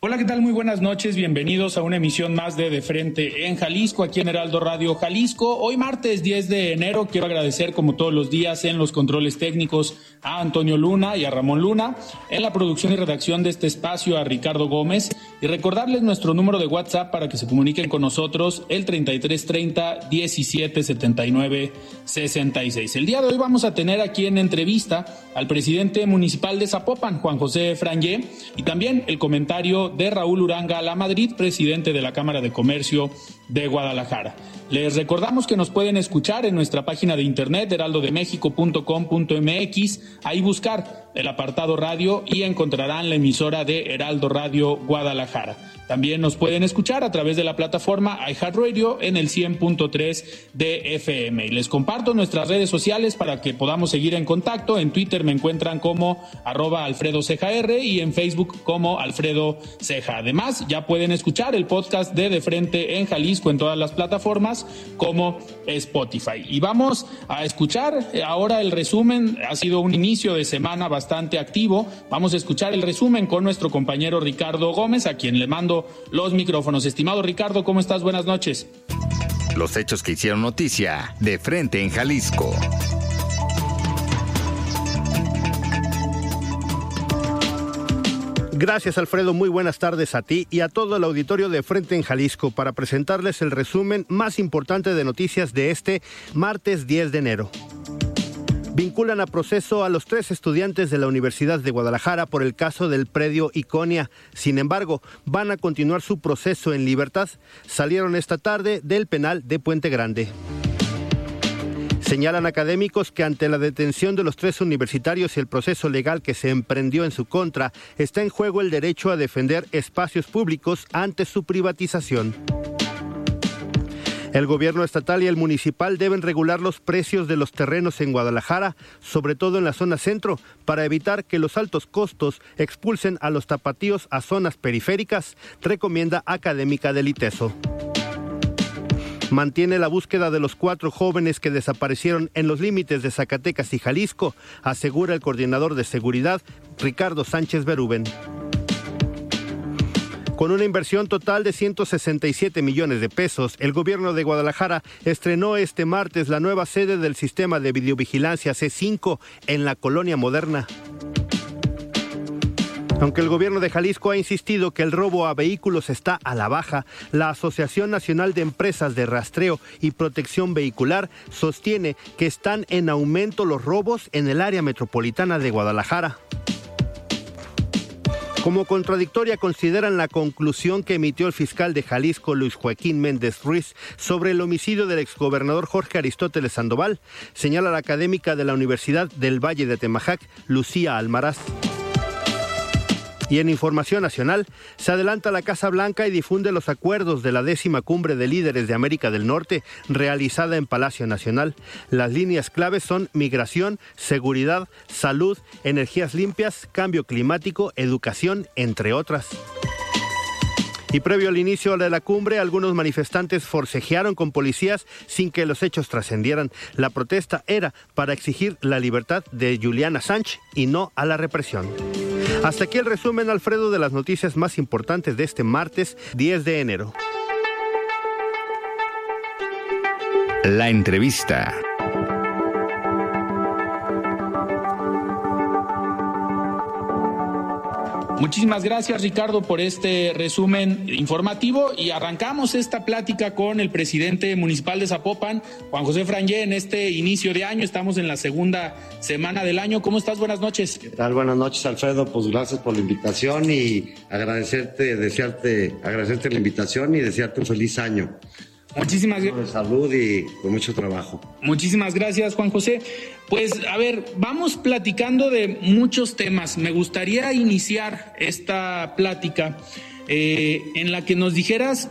Hola, ¿qué tal? Muy buenas noches. Bienvenidos a una emisión más de De Frente en Jalisco, aquí en Heraldo Radio Jalisco. Hoy martes 10 de enero quiero agradecer como todos los días en los controles técnicos a Antonio Luna y a Ramón Luna, en la producción y redacción de este espacio a Ricardo Gómez y recordarles nuestro número de WhatsApp para que se comuniquen con nosotros el 3330 1779 66. El día de hoy vamos a tener aquí en entrevista al presidente municipal de Zapopan, Juan José Frangé, y también el comentario de Raúl Uranga La Madrid, presidente de la Cámara de Comercio de Guadalajara. Les recordamos que nos pueden escuchar en nuestra página de internet heraldodemexico.com.mx, ahí buscar el apartado radio y encontrarán la emisora de Heraldo Radio Guadalajara. También nos pueden escuchar a través de la plataforma iHeartRadio en el 100.3 de FM. Les comparto nuestras redes sociales para que podamos seguir en contacto. En Twitter me encuentran como arroba Alfredo y en Facebook como Alfredo Ceja. Además, ya pueden escuchar el podcast de De Frente en Jalisco en todas las plataformas como Spotify. Y vamos a escuchar ahora el resumen. Ha sido un inicio de semana bastante activo. Vamos a escuchar el resumen con nuestro compañero Ricardo Gómez, a quien le mando los micrófonos. Estimado Ricardo, ¿cómo estás? Buenas noches. Los hechos que hicieron noticia de frente en Jalisco. Gracias Alfredo, muy buenas tardes a ti y a todo el auditorio de Frente en Jalisco para presentarles el resumen más importante de noticias de este martes 10 de enero. Vinculan a proceso a los tres estudiantes de la Universidad de Guadalajara por el caso del predio Iconia. Sin embargo, van a continuar su proceso en libertad. Salieron esta tarde del penal de Puente Grande. Señalan académicos que ante la detención de los tres universitarios y el proceso legal que se emprendió en su contra, está en juego el derecho a defender espacios públicos ante su privatización. El gobierno estatal y el municipal deben regular los precios de los terrenos en Guadalajara, sobre todo en la zona centro, para evitar que los altos costos expulsen a los tapatíos a zonas periféricas, recomienda académica del ITESO mantiene la búsqueda de los cuatro jóvenes que desaparecieron en los límites de Zacatecas y Jalisco, asegura el coordinador de seguridad, Ricardo Sánchez Berúben. Con una inversión total de 167 millones de pesos, el gobierno de Guadalajara estrenó este martes la nueva sede del sistema de videovigilancia C5 en la colonia moderna. Aunque el gobierno de Jalisco ha insistido que el robo a vehículos está a la baja, la Asociación Nacional de Empresas de Rastreo y Protección Vehicular sostiene que están en aumento los robos en el área metropolitana de Guadalajara. Como contradictoria consideran la conclusión que emitió el fiscal de Jalisco, Luis Joaquín Méndez Ruiz, sobre el homicidio del exgobernador Jorge Aristóteles Sandoval, señala la académica de la Universidad del Valle de Temajac, Lucía Almaraz. Y en Información Nacional, se adelanta la Casa Blanca y difunde los acuerdos de la décima cumbre de líderes de América del Norte realizada en Palacio Nacional. Las líneas claves son migración, seguridad, salud, energías limpias, cambio climático, educación, entre otras. Y previo al inicio de la cumbre, algunos manifestantes forcejearon con policías sin que los hechos trascendieran. La protesta era para exigir la libertad de Juliana Sánchez y no a la represión. Hasta aquí el resumen, Alfredo, de las noticias más importantes de este martes 10 de enero. La entrevista. Muchísimas gracias Ricardo por este resumen informativo y arrancamos esta plática con el presidente municipal de Zapopan, Juan José Frangé, en este inicio de año. Estamos en la segunda semana del año. ¿Cómo estás? Buenas noches. ¿Qué? Buenas noches Alfredo. Pues gracias por la invitación y agradecerte, desearte, agradecerte la invitación y desearte un feliz año. Muchísimas gracias. salud y con mucho trabajo. Muchísimas gracias, Juan José. Pues a ver, vamos platicando de muchos temas. Me gustaría iniciar esta plática eh, en la que nos dijeras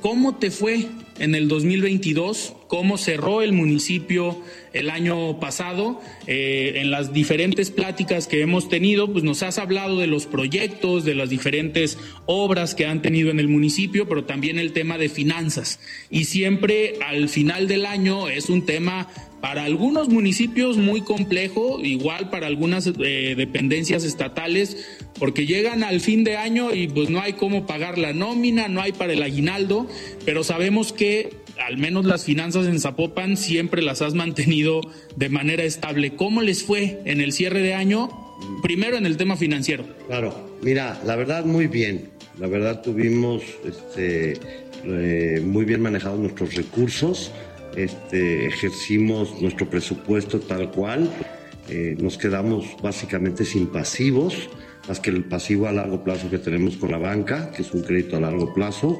cómo te fue en el 2022, cómo cerró el municipio el año pasado. Eh, en las diferentes pláticas que hemos tenido, pues nos has hablado de los proyectos, de las diferentes obras que han tenido en el municipio, pero también el tema de finanzas. Y siempre al final del año es un tema para algunos municipios muy complejo, igual para algunas eh, dependencias estatales, porque llegan al fin de año y pues no hay cómo pagar la nómina, no hay para el aguinaldo, pero sabemos que al menos las finanzas en Zapopan siempre las has mantenido de manera estable. ¿Cómo les fue en el cierre de año? Primero en el tema financiero. Claro, mira, la verdad muy bien. La verdad tuvimos este, eh, muy bien manejados nuestros recursos este, ejercimos nuestro presupuesto tal cual, eh, nos quedamos básicamente sin pasivos, más que el pasivo a largo plazo que tenemos con la banca, que es un crédito a largo plazo,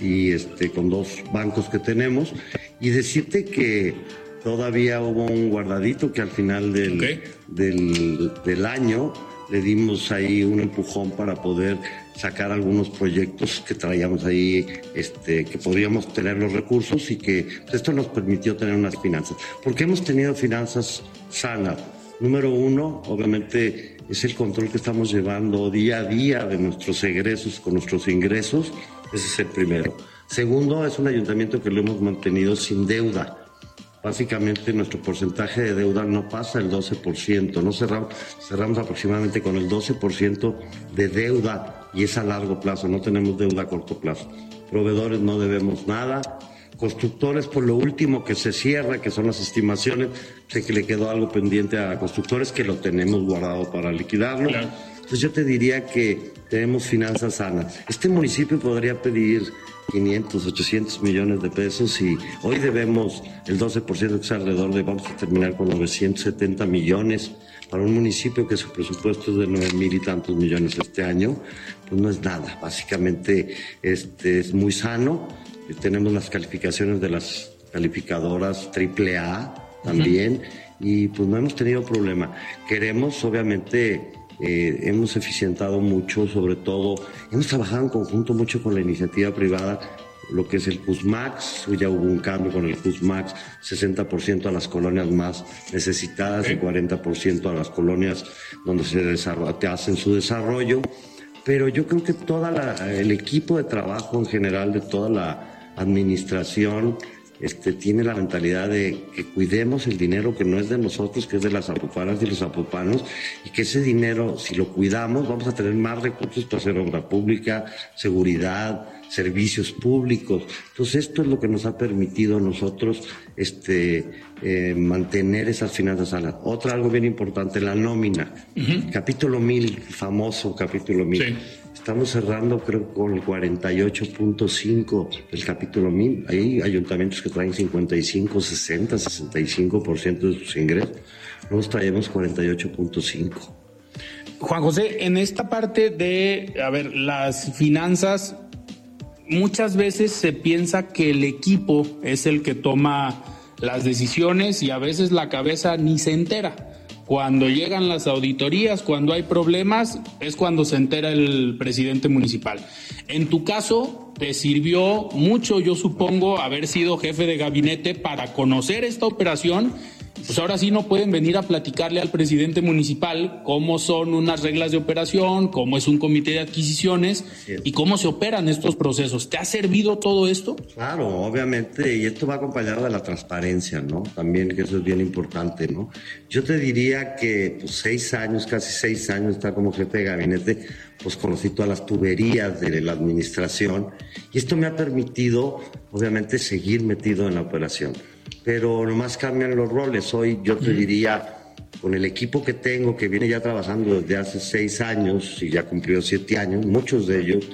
y este, con dos bancos que tenemos, y decirte que todavía hubo un guardadito que al final del, del, del año le dimos ahí un empujón para poder sacar algunos proyectos que traíamos ahí, este, que podríamos tener los recursos y que esto nos permitió tener unas finanzas. Porque hemos tenido finanzas sanas. Número uno, obviamente, es el control que estamos llevando día a día de nuestros egresos con nuestros ingresos. Ese es el primero. Segundo, es un ayuntamiento que lo hemos mantenido sin deuda. Básicamente nuestro porcentaje de deuda no pasa el 12%, no cerramos, cerramos aproximadamente con el 12% de deuda y es a largo plazo, no tenemos deuda a corto plazo. Proveedores no debemos nada, constructores por lo último que se cierra, que son las estimaciones, sé que le quedó algo pendiente a constructores que lo tenemos guardado para liquidarlo. Entonces yo te diría que tenemos finanzas sanas. Este municipio podría pedir 500, 800 millones de pesos y hoy debemos el 12% que es alrededor de, vamos a terminar con 970 millones para un municipio que su presupuesto es de 9 mil y tantos millones este año, pues no es nada. Básicamente este, es muy sano. Tenemos las calificaciones de las calificadoras AAA también y pues no hemos tenido problema. Queremos obviamente eh, hemos eficientado mucho, sobre todo, hemos trabajado en conjunto mucho con la iniciativa privada, lo que es el CUSMAX, ya hubo un cambio con el CUSMAX, 60% a las colonias más necesitadas y 40% a las colonias donde se hacen su desarrollo. Pero yo creo que todo el equipo de trabajo en general de toda la administración este, tiene la mentalidad de que cuidemos el dinero que no es de nosotros, que es de las apupanas y los apupanos, y que ese dinero, si lo cuidamos, vamos a tener más recursos para hacer obra pública, seguridad, servicios públicos. Entonces, esto es lo que nos ha permitido a nosotros este, eh, mantener esas finanzas sanas. Otra, algo bien importante, la nómina. Capítulo 1000, famoso capítulo 1000. Estamos cerrando, creo, con el 48.5 del capítulo 1000. Hay ayuntamientos que traen 55, 60, 65% de sus ingresos. Nosotros traemos 48.5. Juan José, en esta parte de, a ver, las finanzas, muchas veces se piensa que el equipo es el que toma las decisiones y a veces la cabeza ni se entera. Cuando llegan las auditorías, cuando hay problemas, es cuando se entera el presidente municipal. En tu caso, te sirvió mucho, yo supongo, haber sido jefe de gabinete para conocer esta operación pues ahora sí no pueden venir a platicarle al presidente municipal cómo son unas reglas de operación, cómo es un comité de adquisiciones y cómo se operan estos procesos. ¿Te ha servido todo esto? Claro, obviamente, y esto va acompañado de la transparencia, ¿no? También que eso es bien importante, ¿no? Yo te diría que pues, seis años, casi seis años, estar como jefe de gabinete, pues conocí todas las tuberías de la administración y esto me ha permitido, obviamente, seguir metido en la operación pero nomás cambian los roles. Hoy yo te diría con el equipo que tengo, que viene ya trabajando desde hace seis años y ya cumplió siete años, muchos de ellos,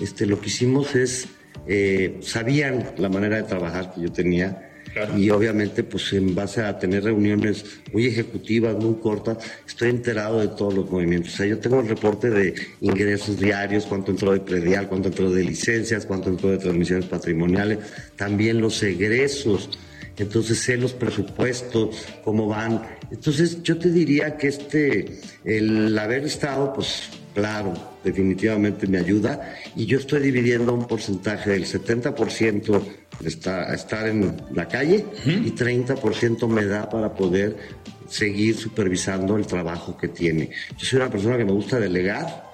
este, lo que hicimos es, eh, sabían la manera de trabajar que yo tenía y obviamente, pues en base a tener reuniones muy ejecutivas, muy cortas, estoy enterado de todos los movimientos. O sea, yo tengo el reporte de ingresos diarios, cuánto entró de predial, cuánto entró de licencias, cuánto entró de transmisiones patrimoniales, también los egresos. Entonces sé los presupuestos, cómo van. Entonces yo te diría que este, el haber estado, pues claro, definitivamente me ayuda y yo estoy dividiendo un porcentaje del 70% está, estar en la calle y 30% me da para poder seguir supervisando el trabajo que tiene. Yo soy una persona que me gusta delegar,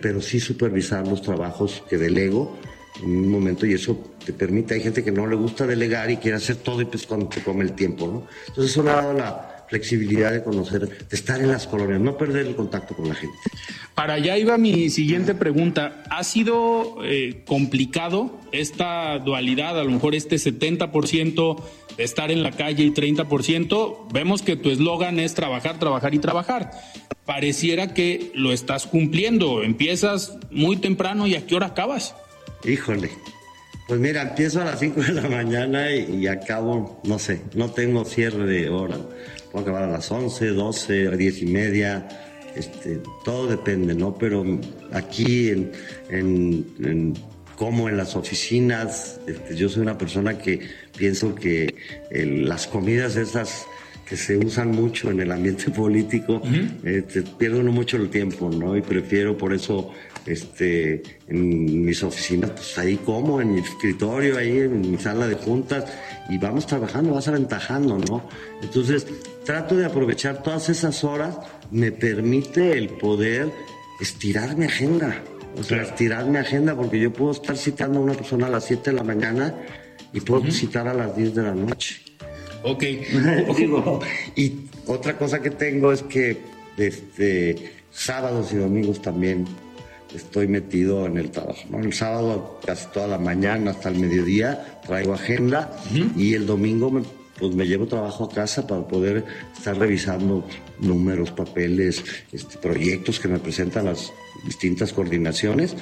pero sí supervisar los trabajos que delego en un momento y eso te permite, hay gente que no le gusta delegar y quiere hacer todo y pues cuando te come el tiempo, ¿no? Entonces eso me ha dado la flexibilidad de conocer, de estar en las colonias, no perder el contacto con la gente. Para allá iba mi siguiente pregunta. ¿Ha sido eh, complicado esta dualidad, a lo mejor este 70% de estar en la calle y 30%? Vemos que tu eslogan es trabajar, trabajar y trabajar. Pareciera que lo estás cumpliendo. Empiezas muy temprano y a qué hora acabas. Híjole, pues mira, empiezo a las 5 de la mañana y, acabo, no sé, no tengo cierre de hora puedo acabar a las 11, 12, a 10 y media, este, todo depende, ¿no? Pero aquí en, en, como en las oficinas, este, yo soy una persona que pienso que las comidas esas que se usan mucho en el ambiente político, este, pierdo mucho el tiempo, ¿no? Y prefiero por eso este, en mis oficinas, pues ahí como, en mi escritorio, ahí en mi sala de juntas, y vamos trabajando, vas aventajando, ¿no? Entonces, trato de aprovechar todas esas horas, me permite el poder estirar mi agenda. O sea, estirar mi agenda porque yo puedo estar citando a una persona a las 7 de la mañana y puedo citar a las 10 de la noche. Ok. y otra cosa que tengo es que este, sábados y domingos también estoy metido en el trabajo. El sábado casi toda la mañana hasta el mediodía traigo agenda y el domingo me pues me llevo trabajo a casa para poder estar revisando números, papeles, este, proyectos que me presentan las distintas coordinaciones,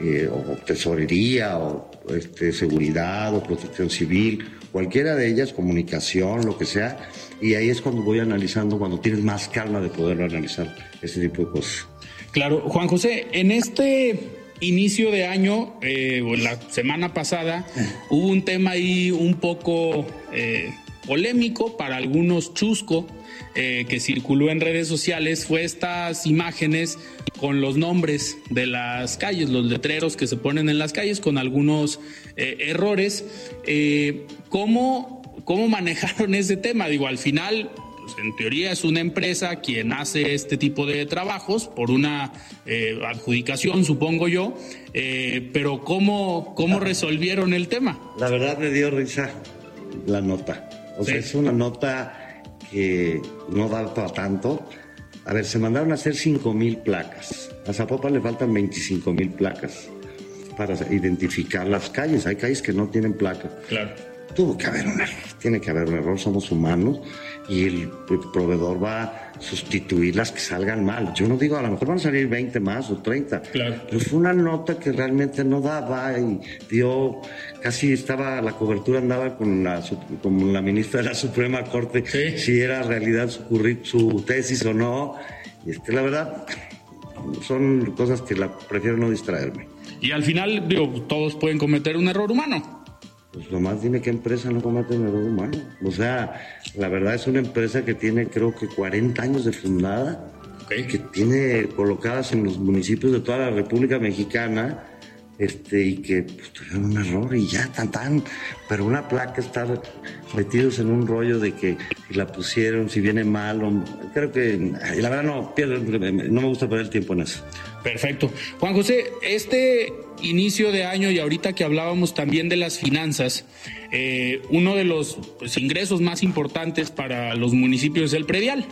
eh, o tesorería, o este, seguridad, o protección civil, cualquiera de ellas, comunicación, lo que sea, y ahí es cuando voy analizando, cuando tienes más calma de poder analizar ese tipo de cosas. Claro, Juan José, en este inicio de año, eh, la semana pasada, hubo un tema ahí un poco eh, polémico, para algunos chusco, eh, que circuló en redes sociales fue estas imágenes con los nombres de las calles, los letreros que se ponen en las calles con algunos eh, errores. ¿cómo, ¿Cómo manejaron ese tema? Digo, al final pues, en teoría es una empresa quien hace este tipo de trabajos por una adjudicación, supongo yo, pero ¿cómo, ¿cómo resolvieron el tema? La verdad me dio risa la nota. O sea, es una nota que no da para tanto. A ver, se mandaron a hacer 5 mil placas. A Zapopan le faltan 25 mil placas para identificar las calles. Hay calles que no tienen placa. Claro. Tuvo que haber un error, tiene que haber un error, somos humanos y el proveedor va a sustituir las que salgan mal. Yo no digo, a lo mejor van a salir 20 más o 30, claro. pero fue una nota que realmente no daba y dio casi estaba, la cobertura andaba con la, con la ministra de la Suprema Corte, si era realidad su, su tesis o no. Y es que la verdad, son cosas que la prefiero no distraerme. Y al final, digo, todos pueden cometer un error humano. Pues nomás dime qué empresa no comete un error humano. O sea, la verdad es una empresa que tiene creo que 40 años de fundada, que tiene colocadas en los municipios de toda la República Mexicana este, y que pues, tuvieron un error y ya, tan, tan. Pero una placa está metidos en un rollo de que si la pusieron, si viene mal, o, creo que, la verdad no, no me gusta perder tiempo en eso. Perfecto. Juan José, este inicio de año y ahorita que hablábamos también de las finanzas, eh, uno de los pues, ingresos más importantes para los municipios es el predial.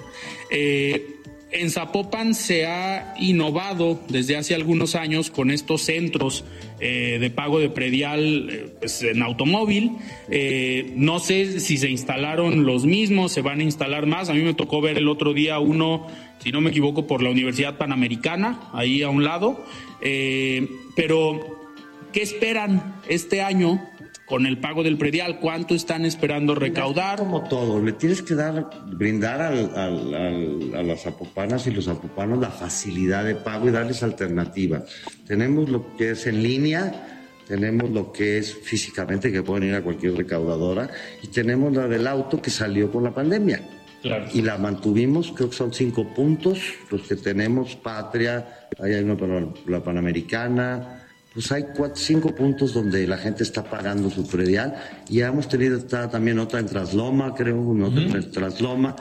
Eh, en Zapopan se ha innovado desde hace algunos años con estos centros eh, de pago de predial eh, pues, en automóvil. Eh, no sé si se instalaron los mismos, se van a instalar más. A mí me tocó ver el otro día uno, si no me equivoco, por la Universidad Panamericana, ahí a un lado. pero, ¿qué esperan este año con el pago del predial, ¿cuánto están esperando recaudar? Como todo, le tienes que dar, brindar al, a las zapopanas y los zapopanos la facilidad de pago y darles alternativa. Tenemos lo que es en línea, tenemos lo que es físicamente, que pueden ir a cualquier recaudadora, y tenemos la del auto que salió con la pandemia. Claro. Y la mantuvimos, creo que son cinco puntos, los que tenemos, Patria, ahí hay uno para la Panamericana, pues hay cuatro, cinco puntos donde la gente está pagando su predial y hemos tenido también otra en Trasloma, creo, una otra en Trasloma.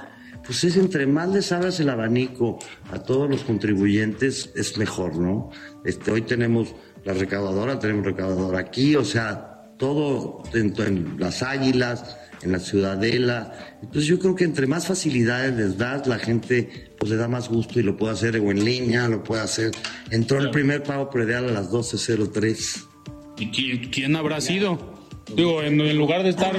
Pues es entre más les abras el abanico a todos los contribuyentes, es mejor, ¿no? Este, hoy tenemos la recaudadora, tenemos recaudadora aquí, o sea, todo dentro en las águilas, en la ciudadela. Entonces yo creo que entre más facilidades les das, la gente pues le da más gusto y lo puede hacer o en línea, lo puede hacer. Entró el primer pago predial a las 12.03. ¿Y quién, quién habrá sido? Digo, en, lugar de estar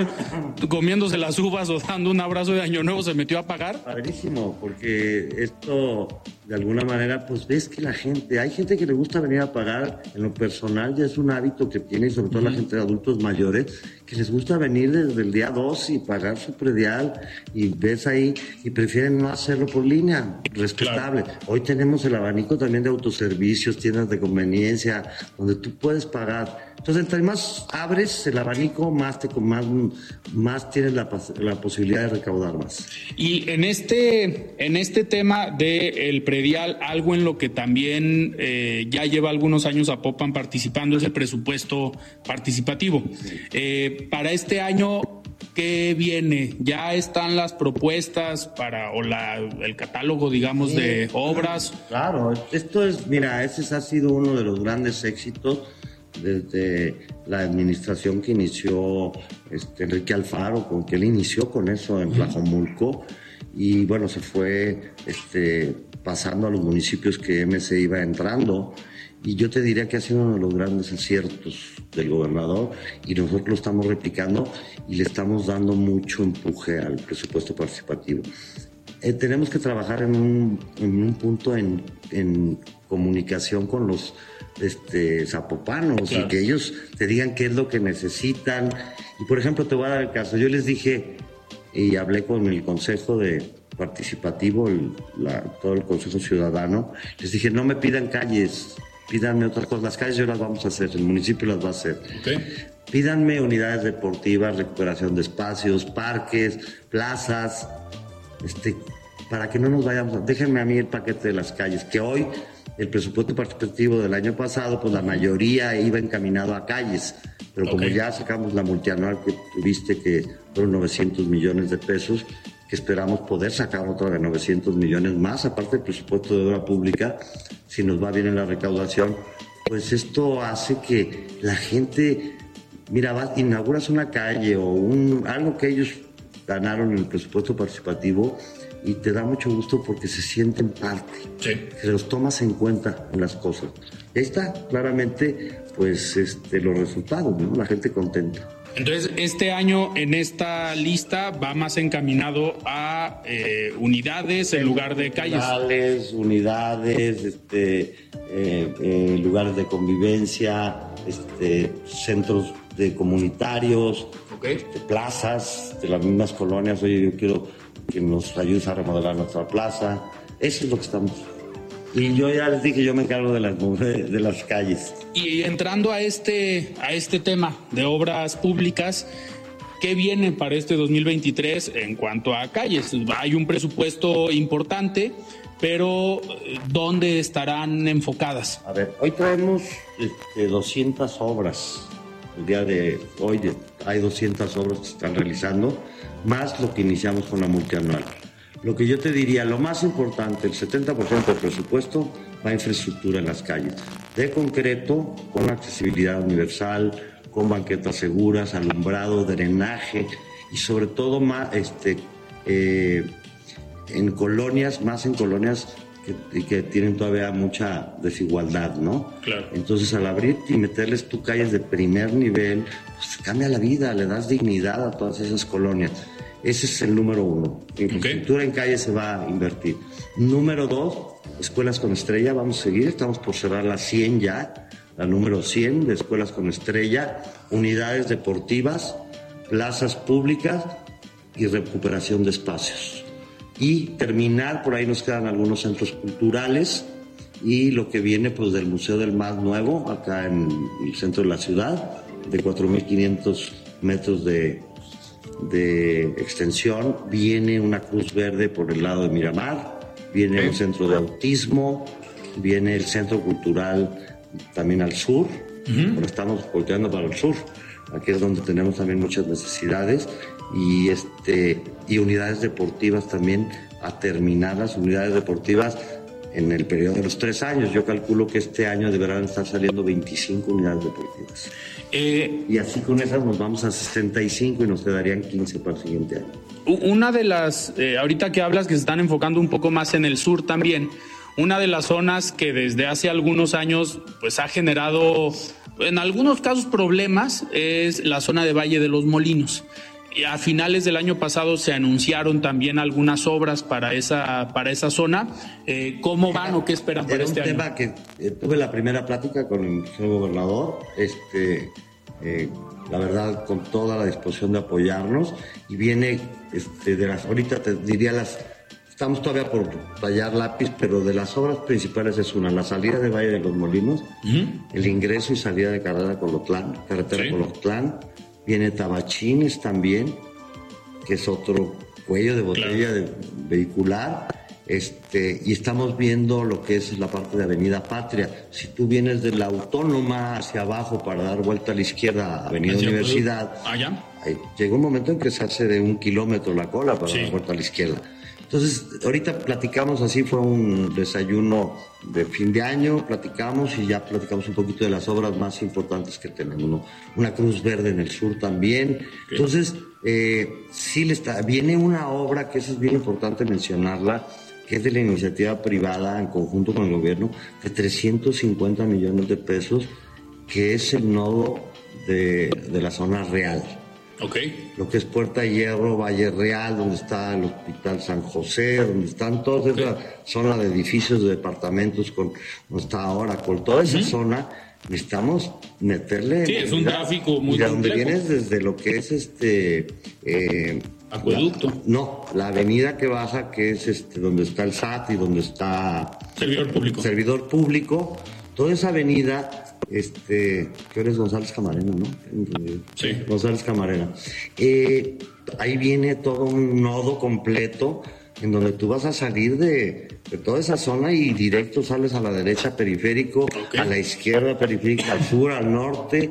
comiéndose las uvas o dando un abrazo de Año Nuevo, se metió a pagar. Padrísimo, porque esto, de alguna manera, pues ves que la gente, hay gente que le gusta venir a pagar, en lo personal ya es un hábito que tiene, sobre todo la gente de adultos mayores, que les gusta venir desde el día 2 y pagar su predial, y ves ahí, y prefieren no hacerlo por línea, respetable. Hoy tenemos el abanico también de autoservicios, tiendas de conveniencia, donde tú puedes pagar entonces, entre más abres el abanico, más, te, más, más tienes la, la, posibilidad de recaudar más. Y en este, en este tema del predial, algo en lo que también eh, ya lleva algunos años a Popan participando es el presupuesto participativo. Eh, para este año, ¿qué viene? ¿Ya están las propuestas para, o la, el catálogo, digamos, de obras? Claro, esto es, mira, ese ha sido uno de los grandes éxitos desde la administración que inició este, Enrique Alfaro, con que él inició con eso en Tlajomulco, y bueno, se fue este, pasando a los municipios que MC iba entrando. Y yo te diría que ha sido uno de los grandes aciertos del gobernador y nosotros lo estamos replicando y le estamos dando mucho empuje al presupuesto participativo. Eh, tenemos que trabajar en un, en un punto en, en comunicación con los este, zapopanos y que ellos te digan qué es lo que necesitan. Y por ejemplo, te voy a dar el caso. Yo les dije y hablé con el Consejo de Participativo, todo el Consejo Ciudadano, les dije, no me pidan calles, pídanme otras cosas. Las calles yo las vamos a hacer, el municipio las va a hacer. Pídanme unidades deportivas, recuperación de espacios, parques, plazas, este, para que no nos vayamos. Déjenme a mí el paquete de las calles, que hoy el presupuesto participativo del año pasado, pues la mayoría iba encaminado a calles, pero como ya sacamos la multianual que tuviste, que fueron 900 millones de pesos, que esperamos poder sacar otra de 900 millones más, aparte del presupuesto de obra pública, si nos va bien en la recaudación, pues esto hace que la gente, mira, vas, inauguras una calle o un, algo que ellos ganaron en el presupuesto participativo, y te da mucho gusto porque se sienten parte, sí. que los tomas en cuenta en las cosas. Y ahí está claramente pues este, los resultados, ¿no? la gente contenta. Entonces, este año en esta lista va más encaminado a eh, unidades en lugar de calles. Unidades, unidades, este, eh, eh, lugares de convivencia, este, centros de comunitarios, este, plazas de las mismas colonias. Oye, yo quiero que nos ayude a remodelar nuestra plaza. Eso es lo que estamos. Y yo ya les dije, yo me encargo de las, de las calles. Y entrando a este, a este tema de obras públicas, ¿qué viene para este 2023 en cuanto a calles? Hay un presupuesto importante, pero ¿dónde estarán enfocadas? A ver, hoy traemos este, 200 obras. El día de hoy hay 200 obras que se están realizando más lo que iniciamos con la multianual. Lo que yo te diría, lo más importante, el 70% del presupuesto va a infraestructura en las calles. De concreto, con accesibilidad universal, con banquetas seguras, alumbrado, drenaje y sobre todo más, este, eh, en colonias, más en colonias que, que, tienen todavía mucha desigualdad, ¿no? Claro. Entonces, al abrir y meterles tu calles de primer nivel, pues cambia la vida, le das dignidad a todas esas colonias. Ese es el número uno. Infraestructura en calles se va a invertir. Número dos, escuelas con estrella, vamos a seguir, estamos por cerrar la 100 ya, la número 100 de escuelas con estrella, unidades deportivas, plazas públicas y recuperación de espacios. Y terminar, por ahí nos quedan algunos centros culturales y lo que viene pues del Museo del Mar Nuevo, acá en el centro de la ciudad, de 4.500 metros de, de extensión, viene una cruz verde por el lado de Miramar, viene el centro de autismo, viene el centro cultural también al sur, uh estamos volteando para el sur, aquí es donde tenemos también muchas necesidades y, este, y unidades deportivas también aterminadas, unidades deportivas en el periodo de los tres años. Yo calculo que este año deberán estar saliendo 25 unidades deportivas. Eh, y así con esas nos vamos a 65 y nos quedarían 15 para el siguiente año. Una de las, eh, ahorita que hablas que se están enfocando un poco más en el sur también, una de las zonas que desde hace algunos años pues ha generado en algunos casos problemas es la zona de Valle de los Molinos a finales del año pasado se anunciaron también algunas obras para esa, para esa zona. Eh, ¿Cómo van o qué esperan para este año? un tema que eh, tuve la primera plática con el señor gobernador, este, eh, la verdad, con toda la disposición de apoyarnos, y viene este, de las, ahorita te diría las, estamos todavía por tallar lápiz, pero de las obras principales es una, la salida de Valle de los Molinos, el ingreso y salida de carretera Colotlán, carretera sí. Colotlán, Viene Tabachines también, que es otro cuello de botella de vehicular. Este, y estamos viendo lo que es la parte de Avenida Patria. Si tú vienes de la Autónoma hacia abajo para dar vuelta a la izquierda, Avenida Universidad, allá. llega un momento en que se hace de un kilómetro la cola para dar vuelta a la izquierda. Entonces, ahorita platicamos así, fue un desayuno de fin de año, platicamos y ya platicamos un poquito de las obras más importantes que tenemos, ¿no? Una Cruz Verde en el sur también. Entonces, eh, sí le está, viene una obra que eso es bien importante mencionarla, que es de la iniciativa privada en conjunto con el gobierno, de 350 millones de pesos, que es el nodo de, de la zona real. Okay. Lo que es Puerta Hierro, Valle Real, donde está el Hospital San José, donde están toda esa zona de edificios, de departamentos, con, donde está ahora, con toda esa zona, necesitamos meterle. Sí, es un tráfico muy Y de donde vienes desde lo que es este. Eh, Acueducto. La, no, la avenida que baja, que es este, donde está el SAT y donde está. Servidor público. Servidor público. Toda esa avenida este, que eres González Camarena, ¿no? Sí. González Camarena. Eh, ahí viene todo un nodo completo en donde tú vas a salir de, de, toda esa zona y directo sales a la derecha periférico, okay. a la izquierda periférica, al sur, al norte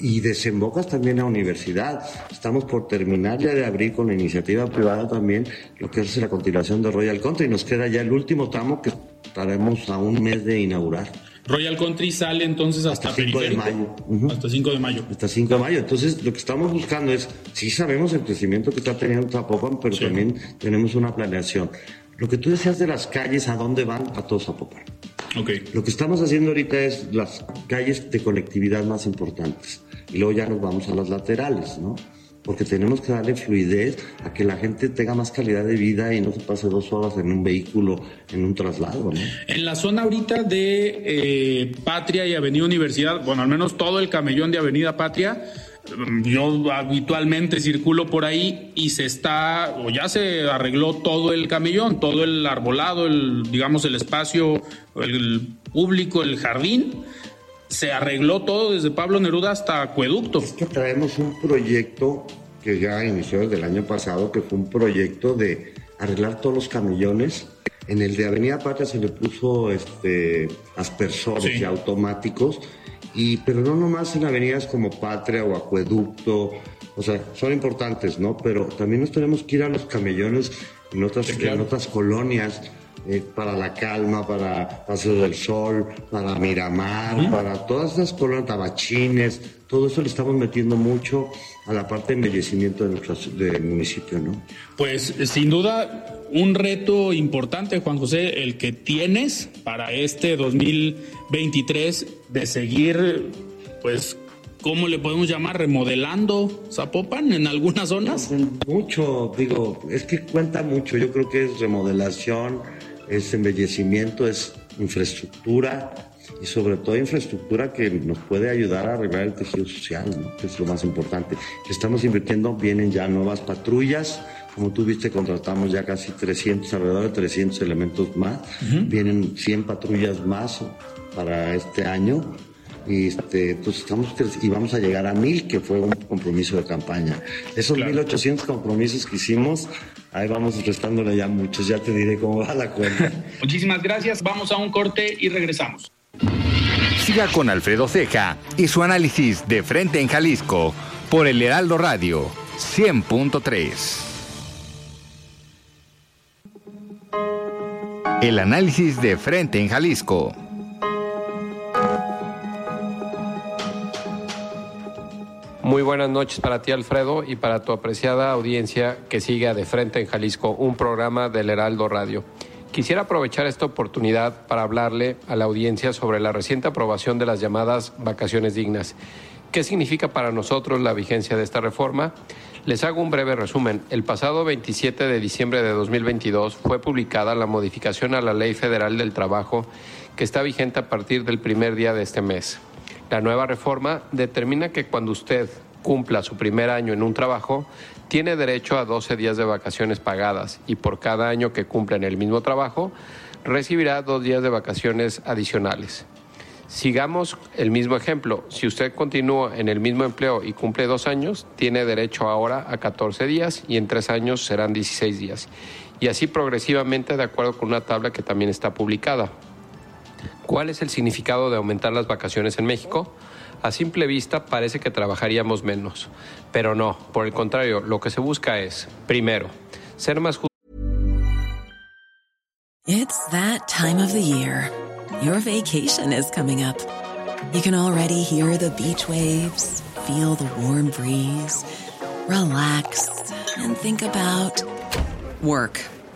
y desembocas también a universidad. Estamos por terminar ya de abrir con la iniciativa privada también lo que es la continuación de Royal Country y nos queda ya el último tramo que estaremos a un mes de inaugurar. Royal Country sale entonces hasta, hasta 5 de mayo. Uh -huh. Hasta 5 de mayo. Hasta 5 de mayo. Entonces, lo que estamos buscando es, sí sabemos el crecimiento que está teniendo Zapopan, pero sí. también tenemos una planeación. Lo que tú decías de las calles, ¿a dónde van? A todo Zapopan. Okay. Lo que estamos haciendo ahorita es las calles de conectividad más importantes. Y luego ya nos vamos a las laterales, ¿no? Porque tenemos que darle fluidez a que la gente tenga más calidad de vida y no se pase dos horas en un vehículo, en un traslado. ¿no? En la zona ahorita de eh, Patria y Avenida Universidad, bueno, al menos todo el camellón de Avenida Patria, yo habitualmente circulo por ahí y se está, o ya se arregló todo el camellón, todo el arbolado, el, digamos, el espacio, el público, el jardín se arregló todo desde Pablo Neruda hasta Acueducto. Es que traemos un proyecto que ya inició desde el año pasado, que fue un proyecto de arreglar todos los camellones. En el de Avenida Patria se le puso este, aspersores sí. y automáticos, y, pero no nomás en avenidas como Patria o Acueducto, o sea, son importantes, ¿no? Pero también nos tenemos que ir a los camellones en otras, sí, claro. en otras colonias eh, para la calma, para Paso del Sol, para Miramar, para todas esas colonias, tabachines, todo eso le estamos metiendo mucho a la parte de embellecimiento de nuestro municipio, ¿no? Pues sin duda un reto importante, Juan José, el que tienes para este 2023 de seguir, pues, ¿cómo le podemos llamar? Remodelando Zapopan en algunas zonas. Mucho, digo, es que cuenta mucho. Yo creo que es remodelación es embellecimiento, es infraestructura y sobre todo infraestructura que nos puede ayudar a arreglar el tejido social, que es lo más importante. Estamos invirtiendo, vienen ya nuevas patrullas, como tú viste, contratamos ya casi 300, alrededor de 300 elementos más, vienen 100 patrullas más para este año y este, entonces estamos y vamos a llegar a mil, que fue un compromiso de campaña. Esos 1800 compromisos que hicimos, ahí vamos restándole ya muchos, ya te diré cómo va la cuenta. Muchísimas gracias, vamos a un corte y regresamos. Siga con Alfredo Ceja y su análisis de frente en Jalisco por el Heraldo Radio 100.3. El análisis de frente en Jalisco. Muy buenas noches para ti, Alfredo, y para tu apreciada audiencia que sigue De Frente en Jalisco, un programa del Heraldo Radio. Quisiera aprovechar esta oportunidad para hablarle a la audiencia sobre la reciente aprobación de las llamadas vacaciones dignas. ¿Qué significa para nosotros la vigencia de esta reforma? Les hago un breve resumen. El pasado 27 de diciembre de 2022 fue publicada la modificación a la Ley Federal del Trabajo que está vigente a partir del primer día de este mes. La nueva reforma determina que cuando usted cumpla su primer año en un trabajo, tiene derecho a 12 días de vacaciones pagadas y por cada año que cumpla en el mismo trabajo, recibirá dos días de vacaciones adicionales. Sigamos el mismo ejemplo. Si usted continúa en el mismo empleo y cumple dos años, tiene derecho ahora a 14 días y en tres años serán 16 días. Y así progresivamente de acuerdo con una tabla que también está publicada. ¿Cuál es el significado de aumentar las vacaciones en México? A simple vista parece que trabajaríamos menos, pero no, por el contrario, lo que se busca es, primero, ser más It's that time of the year. Your vacation is coming up. You can already hear the beach waves, feel the warm breeze, relax and think about work.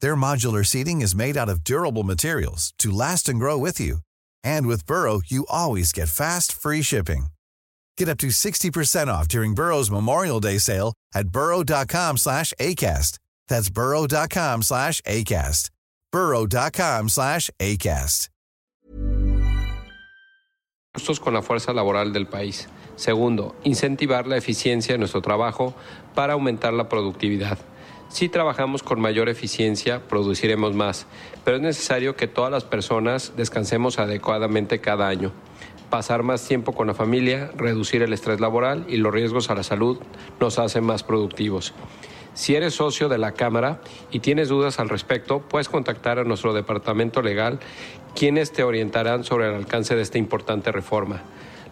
Their modular seating is made out of durable materials to last and grow with you. And with Burrow, you always get fast, free shipping. Get up to 60% off during Burrow's Memorial Day sale at burrow.com slash ACAST. That's burrow.com slash ACAST. burrow.com slash ACAST. con la fuerza laboral del país. Segundo, incentivar la eficiencia de nuestro trabajo para aumentar la productividad. Si trabajamos con mayor eficiencia, produciremos más, pero es necesario que todas las personas descansemos adecuadamente cada año. Pasar más tiempo con la familia, reducir el estrés laboral y los riesgos a la salud nos hacen más productivos. Si eres socio de la Cámara y tienes dudas al respecto, puedes contactar a nuestro departamento legal, quienes te orientarán sobre el alcance de esta importante reforma.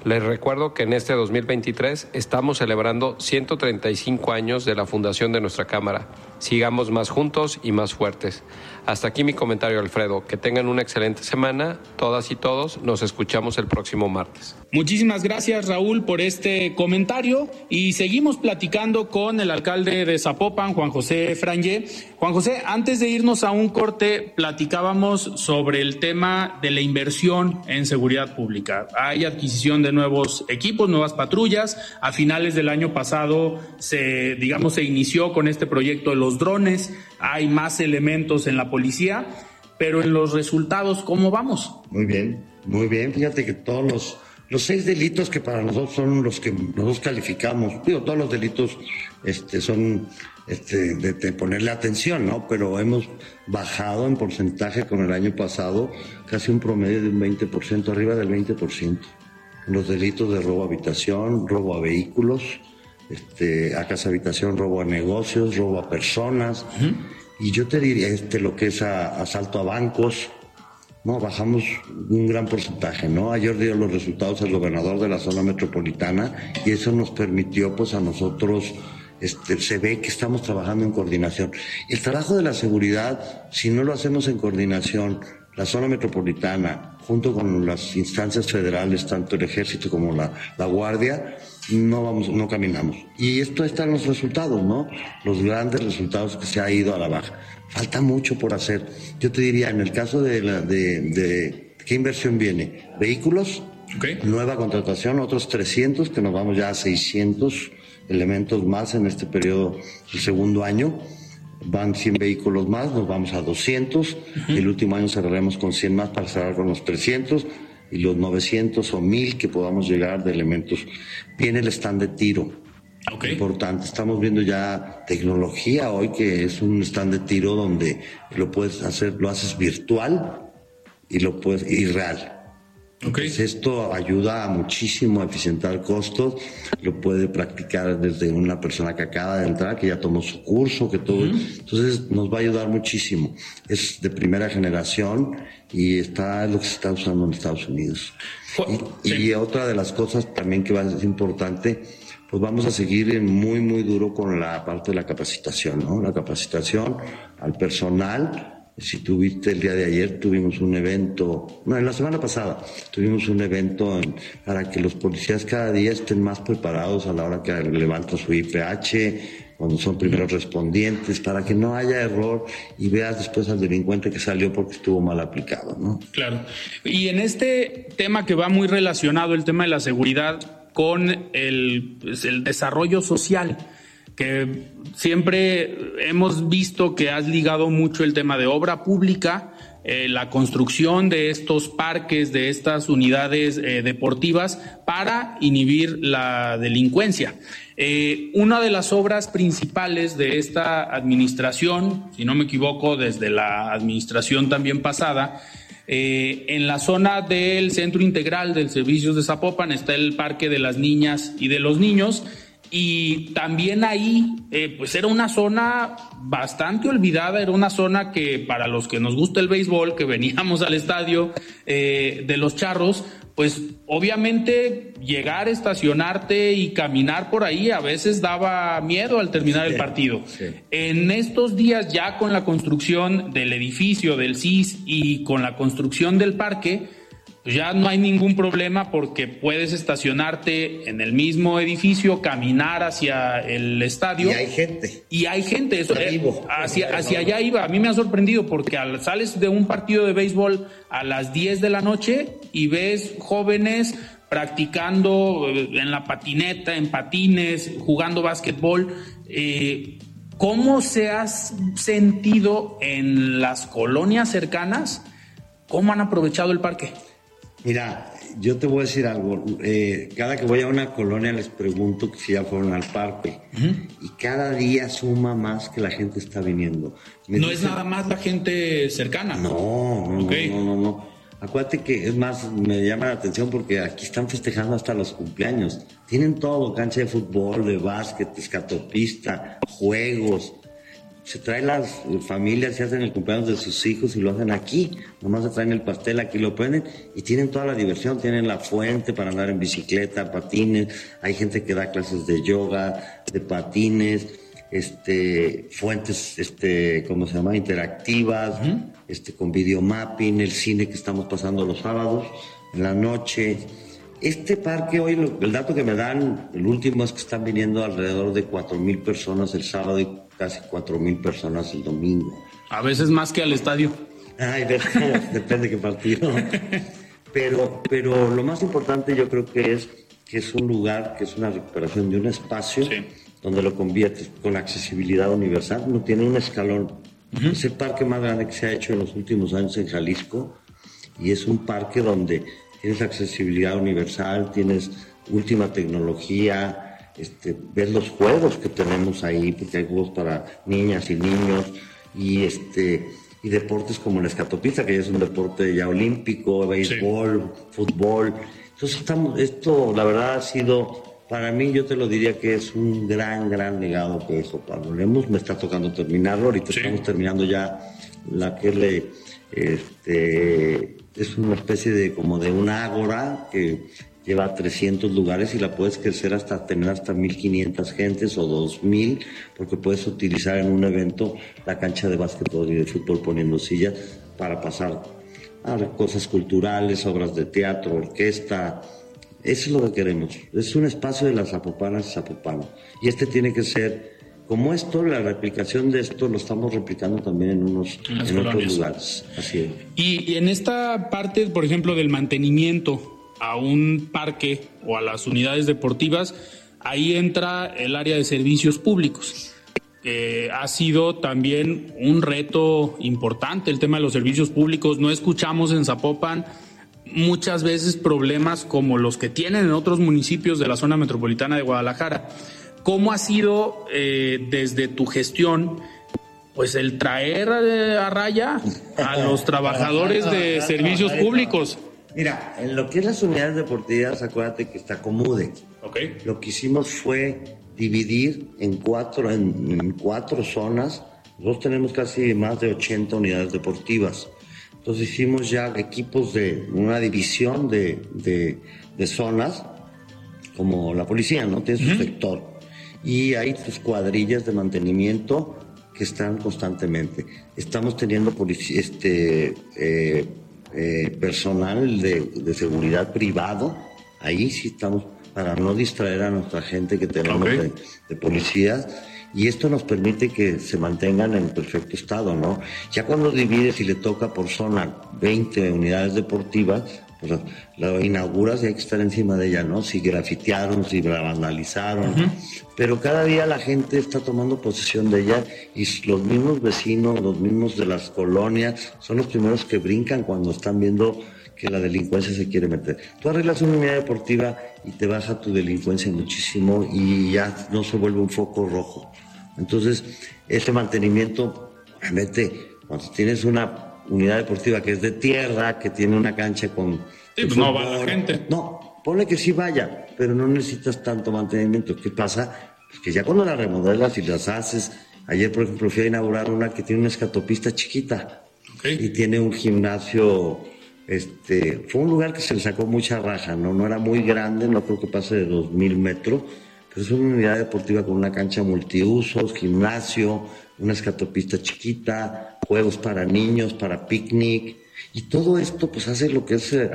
Les recuerdo que en este 2023 estamos celebrando 135 años de la fundación de nuestra Cámara. Sigamos más juntos y más fuertes. Hasta aquí mi comentario, Alfredo. Que tengan una excelente semana, todas y todos. Nos escuchamos el próximo martes. Muchísimas gracias, Raúl, por este comentario. Y seguimos platicando con el alcalde de Zapopan, Juan José Frangé. Juan José, antes de irnos a un corte, platicábamos sobre el tema de la inversión en seguridad pública. Hay adquisición de nuevos equipos, nuevas patrullas. A finales del año pasado se, digamos, se inició con este proyecto de los drones. Hay más elementos en la policía, pero en los resultados, ¿cómo vamos? Muy bien, muy bien. Fíjate que todos los, los seis delitos que para nosotros son los que nosotros calificamos, digo, todos los delitos este, son este, de, ponerle atención, ¿no? Pero hemos bajado en porcentaje con el año pasado casi un promedio de un 20%, arriba del 20%. Los delitos de robo a habitación, robo a vehículos, este, a casa habitación, robo a negocios, robo a personas. Y yo te diría este, lo que es asalto a bancos, no, bajamos un gran porcentaje, ¿no? Ayer dio los resultados el gobernador de la zona metropolitana y eso nos permitió, pues, a nosotros, este, se ve que estamos trabajando en coordinación. El trabajo de la seguridad, si no lo hacemos en coordinación, la zona metropolitana, junto con las instancias federales, tanto el ejército como la, la guardia, no vamos, no caminamos. Y esto está en los resultados, ¿no? Los grandes resultados que se ha ido a la baja. Falta mucho por hacer. Yo te diría, en el caso de, la, de, ¿qué inversión viene? Vehículos, nueva contratación, otros 300, que nos vamos ya a 600 elementos más en este periodo, el segundo año. Van 100 vehículos más, nos vamos a 200. El último año cerraremos con 100 más para cerrar con los 300 y los 900 o 1000 que podamos llegar de elementos. Viene el stand de tiro. Importante. Estamos viendo ya tecnología hoy que es un stand de tiro donde lo puedes hacer, lo haces virtual y lo puedes y real. Pues esto ayuda muchísimo a eficientar costos, lo puede practicar desde una persona que acaba de entrar, que ya tomó su curso, que todo. Entonces nos va a ayudar muchísimo. Es de primera generación y está lo que se está usando en Estados Unidos. Y, otra de las cosas también que va a ser importante, pues vamos a seguir muy, muy duro con la parte de la capacitación, ¿no? La capacitación al personal si tuviste el día de ayer, tuvimos un evento, no, en la semana pasada, tuvimos un evento para que los policías cada día estén más preparados a la hora que levantan su IPH, cuando son primeros respondientes, para que no haya error y veas después al delincuente que salió porque estuvo mal aplicado, ¿no? Claro. Y en este tema que va muy relacionado, el tema de la seguridad, con el, pues, el desarrollo social que siempre hemos visto que has ligado mucho el tema de obra pública, eh, la construcción de estos parques, de estas unidades eh, deportivas para inhibir la delincuencia. Eh, una de las obras principales de esta administración, si no me equivoco, desde la administración también pasada, en la zona del Centro Integral del Servicios de Zapopan está el Parque de las Niñas y de los Niños, y también ahí, eh, pues era una zona bastante olvidada, era una zona que para los que nos gusta el béisbol, que veníamos al estadio eh, de los charros, pues obviamente llegar, estacionarte y caminar por ahí a veces daba miedo al terminar el partido. En estos días ya con la construcción del edificio del CIS y con la construcción del parque, ya no hay ningún problema porque puedes estacionarte en el mismo edificio, caminar hacia el estadio. Y hay gente. Y hay gente. Eso, eh, hacia, hacia allá iba. A mí me ha sorprendido porque al, sales de un partido de béisbol a las 10 de la noche y ves jóvenes practicando eh, en la patineta, en patines, jugando básquetbol. Eh, ¿Cómo se has sentido en las colonias cercanas? ¿Cómo han aprovechado el parque? Mira, yo te voy a decir algo. Eh, cada que voy a una colonia les pregunto si ya fueron al parque. Y cada día suma más que la gente está viniendo. no es nada más la gente cercana. No, no, no, no, no. Acuérdate que es más, me llama la atención porque aquí están festejando hasta los cumpleaños. Tienen todo, cancha de fútbol, de básquet, escatopista, juegos se traen las familias y hacen el cumpleaños de sus hijos y lo hacen aquí. Nomás se traen el pastel, aquí lo prenden y tienen toda la diversión. Tienen la fuente para andar en bicicleta, patines. Hay gente que da clases de yoga, de patines, este, fuentes, este, ¿cómo se llama? Interactivas, este, con videomapping, el cine que estamos pasando los sábados, en la noche. Este parque hoy, el dato que me dan, el último es que están viniendo alrededor de cuatro mil personas el sábado y casi cuatro mil personas el domingo. A veces más que al estadio. Ay, depende qué partido. Pero, pero lo más importante yo creo que es que es un lugar, que es una recuperación de un espacio donde lo conviertes con accesibilidad universal. No tiene un escalón. Es el parque más grande que se ha hecho en los últimos años en Jalisco y es un parque donde tienes accesibilidad universal, tienes última tecnología, este, ves los juegos que tenemos ahí, porque hay juegos para niñas y niños, y este y deportes como la escatopista, que ya es un deporte ya olímpico, béisbol, fútbol. Entonces estamos, esto la verdad ha sido, para mí yo te lo diría que es un gran, gran legado que eso Pablo Lemos. Me está tocando terminarlo, ahorita estamos terminando ya la que le, este, es una especie de como de una ágora que lleva 300 lugares y la puedes crecer hasta tener hasta 1500 gentes o 2000 porque puedes utilizar en un evento la cancha de básquetbol y de fútbol poniendo sillas para pasar a cosas culturales, obras de teatro, orquesta. Eso es lo que queremos. Es un espacio de las zapopanas y zapopanos. Y este tiene que ser como esto, la replicación de esto lo estamos replicando también en unos en otros lugares. Así es. Y, y en esta parte, por ejemplo, del mantenimiento, a un parque o a las unidades deportivas, ahí entra el área de servicios públicos. ha sido también un reto importante el tema de los servicios públicos. No escuchamos en Zapopan muchas veces problemas como los que tienen en otros municipios de la zona metropolitana de Guadalajara. ¿Cómo ha sido eh, desde tu gestión pues el traer eh, a raya a los trabajadores de servicios públicos? Mira, en lo que es las unidades deportivas, acuérdate que está Comude. Okay. Lo que hicimos fue dividir en cuatro, en, cuatro zonas. Nosotros tenemos casi más de 80 unidades deportivas. Entonces hicimos ya equipos de una división de, de, zonas, como la policía, ¿no? Tiene su sector. Y hay sus cuadrillas de mantenimiento que están constantemente. Estamos teniendo este, eh, eh, personal de, seguridad privado, ahí sí estamos para no distraer a nuestra gente que tenemos de, de policías y esto nos permite que se mantengan en perfecto estado, ¿no? Ya cuando divides y le toca por zona 20 unidades deportivas, pues la inauguras y hay que estar encima de ella, ¿no? Si grafitearon, si la vandalizaron. Pero cada día la gente está tomando posesión de ella y los mismos vecinos, los mismos de las colonias, son los primeros que brincan cuando están viendo que la delincuencia se quiere meter. Tú arreglas una unidad deportiva y te baja tu delincuencia muchísimo y ya no se vuelve un foco rojo. Entonces, este mantenimiento, realmente, cuando tienes una unidad deportiva que es de tierra, que tiene una cancha con... Sí, pues no va la gente. No, pone que sí vaya, pero no necesitas tanto mantenimiento. ¿Qué pasa? Pues que ya cuando las remodelas y las haces, ayer por ejemplo fui a inaugurar una que tiene una escatopista chiquita y tiene un gimnasio, este, fue un lugar que se le sacó mucha raja, ¿no? No era muy grande, no creo que pase de dos mil metros, pero es una unidad deportiva con una cancha multiusos, gimnasio, una escatopista chiquita, juegos para niños, para picnic, y todo esto pues hace lo que es eh,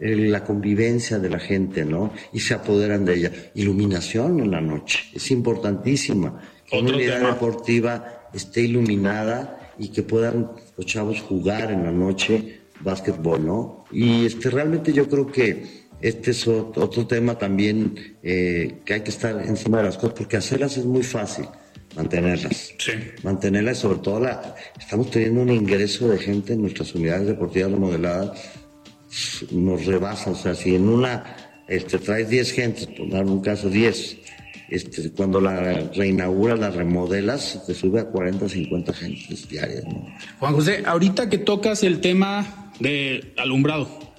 la convivencia de la gente, ¿no? Y se apoderan de ella. Iluminación en la noche, es importantísima. Que una unidad deportiva esté iluminada y que puedan los chavos jugar en la noche básquetbol, ¿no? Y este, realmente yo creo que este es otro tema también eh, que hay que estar encima de las cosas, porque hacerlas es muy fácil mantenerlas. Sí. Mantenerlas y sobre todo la, estamos teniendo un ingreso de gente en nuestras unidades deportivas remodeladas, nos rebasa, o sea, si en una este, traes 10 gentes, por dar un caso 10, este, cuando la reinauguras, la remodelas, te sube a 40, 50 gentes diarias. Juan José, ahorita que tocas el tema de alumbrado,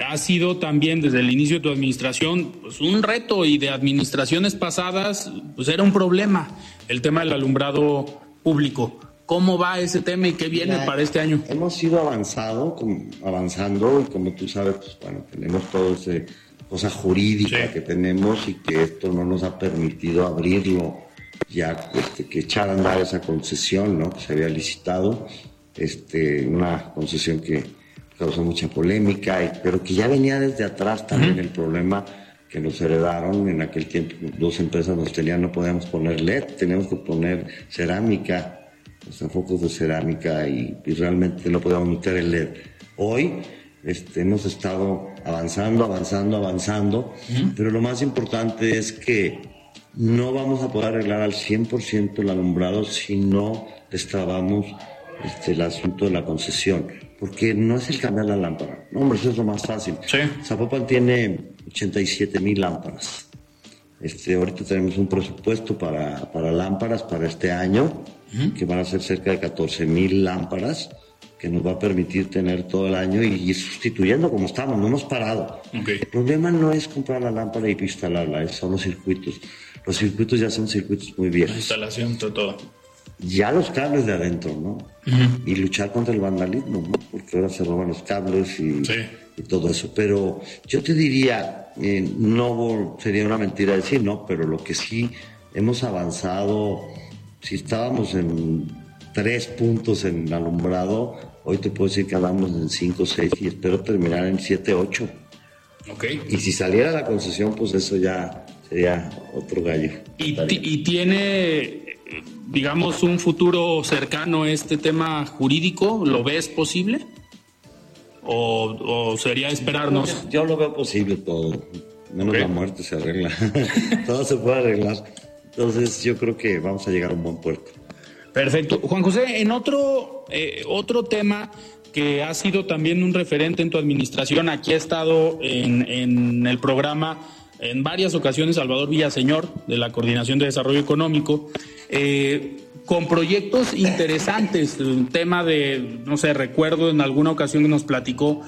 ha sido también desde el inicio de tu administración pues, un reto y de administraciones pasadas pues era un problema el tema del alumbrado público. ¿Cómo va ese tema y qué viene para este año? Hemos ido avanzado, avanzando y como tú sabes, pues bueno, tenemos toda esa cosa jurídica que tenemos y que esto no nos ha permitido abrirlo ya este, que echar a andar esa concesión, ¿no? Que se había licitado, este, una concesión que causó mucha polémica, pero que ya venía desde atrás también el problema que nos heredaron. En aquel tiempo dos empresas nos tenían, no podíamos poner LED, teníamos que poner cerámica, o sea, focos de cerámica y, realmente no podíamos meter el LED. Hoy este, hemos estado avanzando, avanzando, avanzando, pero lo más importante es que no vamos a poder arreglar al 100% el alumbrado si no destrabamos este, el asunto de la concesión porque no es el cambiar la lámpara. No, hombre, eso es lo más fácil. Zapopan tiene 87 mil lámparas. Este, ahorita tenemos un presupuesto para, lámparas para este año, que van a ser cerca de 14 mil lámparas, que nos va a permitir tener todo el año y ir sustituyendo como estamos, no hemos parado. El problema no es comprar la lámpara y instalarla, son los circuitos. Los circuitos ya son circuitos muy viejos. La instalación, todo. Ya los cables de adentro, ¿no? Y luchar contra el vandalismo, ¿no? Porque ahora se roban los cables y, y todo eso. Pero yo te diría, eh, no sería una mentira decir, no, pero lo que sí hemos avanzado, si estábamos en tres puntos en alumbrado, hoy te puedo decir que hablamos en cinco, seis y espero terminar en siete, ocho. Okay. Y si saliera la concesión, pues eso ya sería otro gallo. ¿Y, y tiene, digamos, un futuro cercano este tema jurídico? ¿Lo ves posible? o, sería esperarnos? Yo, lo veo posible todo, menos la muerte se arregla, todo se puede arreglar. Entonces yo creo que vamos a llegar a un buen puerto. Perfecto. Juan José, en otro, eh, otro tema que ha sido también un referente en tu administración, aquí ha estado en, en el programa en varias ocasiones Salvador Villaseñor, de la Coordinación de Desarrollo Económico. Eh, con proyectos interesantes, un tema de, no sé, recuerdo en alguna ocasión que nos platicó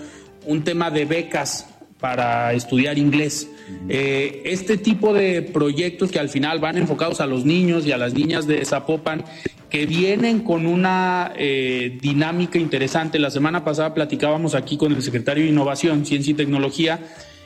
un tema de becas para estudiar inglés. Eh, este tipo de proyectos que al final van enfocados a los niños y a las niñas de Zapopan, que vienen con una eh, dinámica interesante. La semana pasada platicábamos aquí con el secretario de Innovación, Ciencia y Tecnología,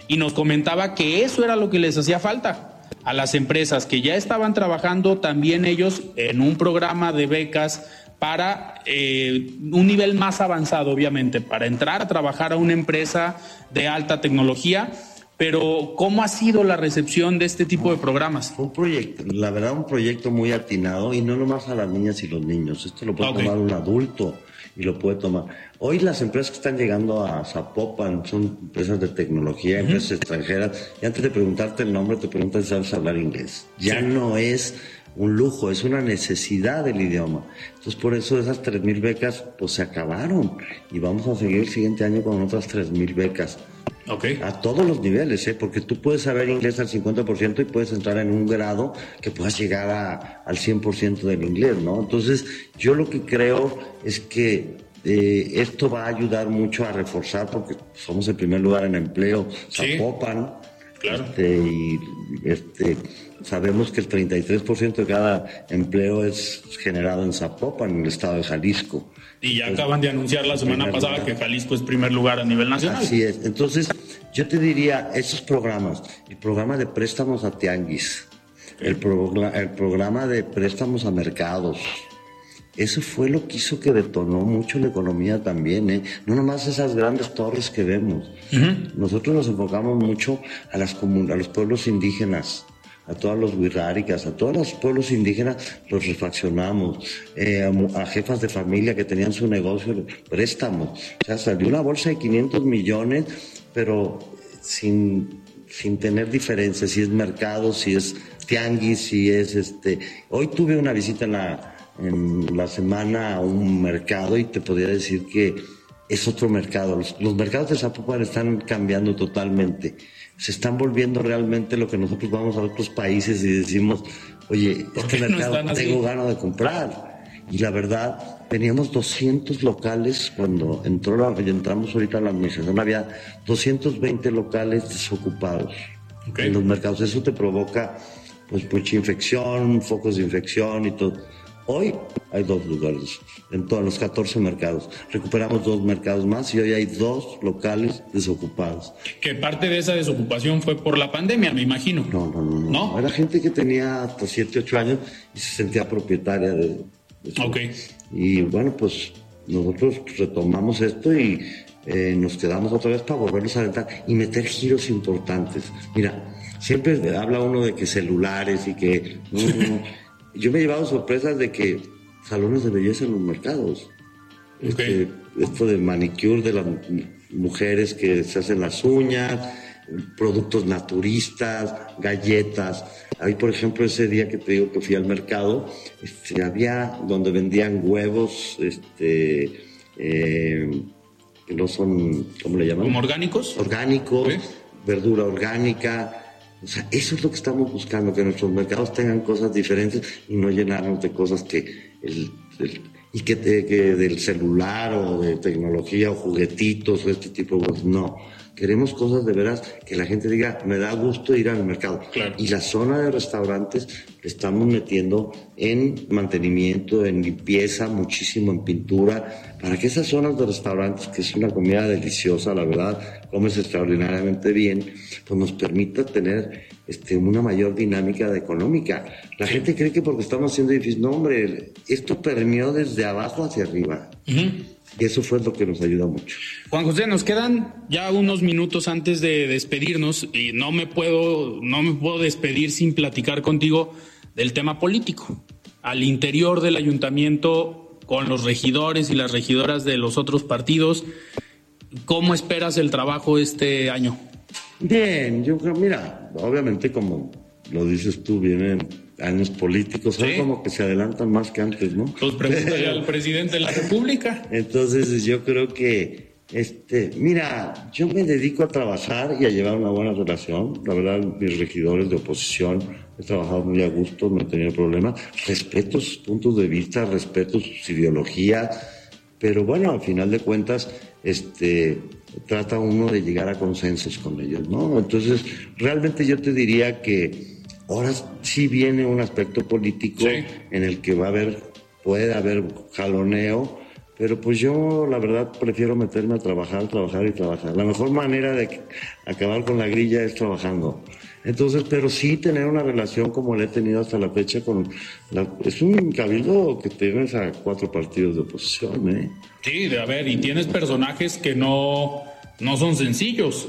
y nos comentaba que eso era lo que les hacía falta a las empresas que ya estaban trabajando también ellos en un programa de becas para eh, un nivel más avanzado, obviamente, para entrar a trabajar a una empresa de alta tecnología. Pero, ¿cómo ha sido la recepción de este tipo de programas? Un proyecto, la verdad, un proyecto muy atinado y no nomás a las niñas y los niños. Esto lo puede tomar un adulto y lo puede tomar. Hoy las empresas que están llegando a Zapopan son empresas de tecnología, empresas extranjeras, y antes de preguntarte el nombre te preguntan si sabes hablar inglés. Ya no es un lujo, es una necesidad del idioma. Entonces por eso esas 3.000 becas pues se acabaron y vamos a seguir el siguiente año con otras 3.000 becas. Okay. A todos los niveles, ¿eh? porque tú puedes saber inglés al 50% y puedes entrar en un grado que puedas llegar a, al 100% del inglés, ¿no? Entonces, yo lo que creo es que eh, esto va a ayudar mucho a reforzar, porque somos el primer lugar en empleo, Zapopan. Claro. Este, y este, sabemos que el 33% de cada empleo es generado en Zapopan, en el estado de Jalisco. Y ya acaban de anunciar la semana pasada que Jalisco es primer lugar a nivel nacional. Así es. Entonces, yo te diría, esos programas, el programa de préstamos a tianguis, el, el programa de préstamos a mercados, eso fue lo que hizo que detonó mucho la economía también, ¿eh? No nomás esas grandes torres que vemos. Nosotros nos enfocamos mucho a, las a los pueblos indígenas, a todos los wixárikas, a todos los pueblos indígenas los refaccionamos, eh, a, jefas de familia que tenían su negocio, préstamos. O sea, salió una bolsa de 500 millones, pero sin, sin tener diferencia, si es mercado, si es tianguis, si es este... Hoy tuve una visita en la en la semana a un mercado y te podría decir que es otro mercado. Los, mercados de Zapopan están cambiando totalmente. Se están volviendo realmente lo que nosotros vamos a otros países y decimos, oye, este mercado tengo ganas de comprar. Y la verdad, teníamos 200 locales cuando entró la, entramos ahorita a la administración, había 220 locales desocupados en los mercados. Eso te provoca pues mucha infección, focos de infección y todo. Hoy hay dos lugares en todos los 14 mercados. Recuperamos dos mercados más y hoy hay dos locales desocupados. Que parte de esa desocupación fue por la pandemia, me imagino. No, no, no. ¿No? Era gente que tenía hasta 7, 8 años y se sentía propietaria de, Ok. Y bueno, pues nosotros retomamos esto y eh, nos quedamos otra vez para volvernos a alentar y meter giros importantes. Mira, siempre habla uno de que celulares y que... Yo me he llevado sorpresas de que salones de belleza en los mercados. Este, esto de manicure de las mujeres que se hacen las uñas, productos naturistas, galletas. Ahí, por ejemplo, ese día que te digo que fui al mercado, este, había donde vendían huevos, este, eh, que no son, ¿cómo le llaman? ¿Como orgánicos? Orgánicos, verdura orgánica. O sea, eso es lo que estamos buscando, que nuestros mercados tengan cosas diferentes y no llenarnos de cosas que el, y que, que, del celular o de tecnología o juguetitos o este tipo de cosas. No, queremos cosas de veras que la gente diga, me da gusto ir al mercado. Y la zona de restaurantes le estamos metiendo en mantenimiento, en limpieza, muchísimo en pintura, para que esas zonas de restaurantes, que es una comida deliciosa, la verdad, comes extraordinariamente bien, pues nos permita tener este, una mayor dinámica económica. La gente cree que porque estamos haciendo edificios, no hombre, esto permeó desde abajo hacia arriba. Y eso fue lo que nos ayuda mucho. Juan José, nos quedan ya unos minutos antes de despedirnos y no me puedo, no me puedo despedir sin platicar contigo del tema político. Al interior del ayuntamiento, con los regidores y las regidoras de los otros partidos, ¿cómo esperas el trabajo este año? Bien, yo creo, mira, obviamente como lo dices tú, vienen años políticos, son como que se adelantan más que antes, ¿no? Pues pregúntale al presidente de la República. Entonces yo creo que, este, mira, yo me dedico a trabajar y a llevar una buena relación. La verdad, mis regidores de oposición, he trabajado muy a gusto, no he tenido problemas. Respeto sus puntos de vista, respeto sus ideologías, pero bueno, al final de cuentas, este, trata uno de llegar a consensos con ellos, ¿no? Entonces, realmente yo te diría que Ahora sí viene un aspecto político en el que va a haber, puede haber jaloneo, pero pues yo la verdad prefiero meterme a trabajar, trabajar y trabajar. La mejor manera de acabar con la grilla es trabajando. Entonces, pero sí tener una relación como la he tenido hasta la fecha con... es un cabildo que tienes a cuatro partidos de oposición, ¿eh? Sí, de a ver, y tienes personajes que no, no son sencillos.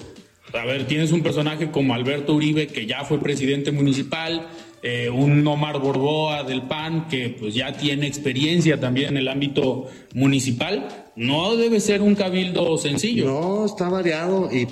A ver, tienes un personaje como Alberto Uribe, que ya fue presidente municipal, eh, un Omar Borboa del PAN, que pues ya tiene experiencia también en el ámbito municipal. No debe ser un cabildo sencillo. No, está variado y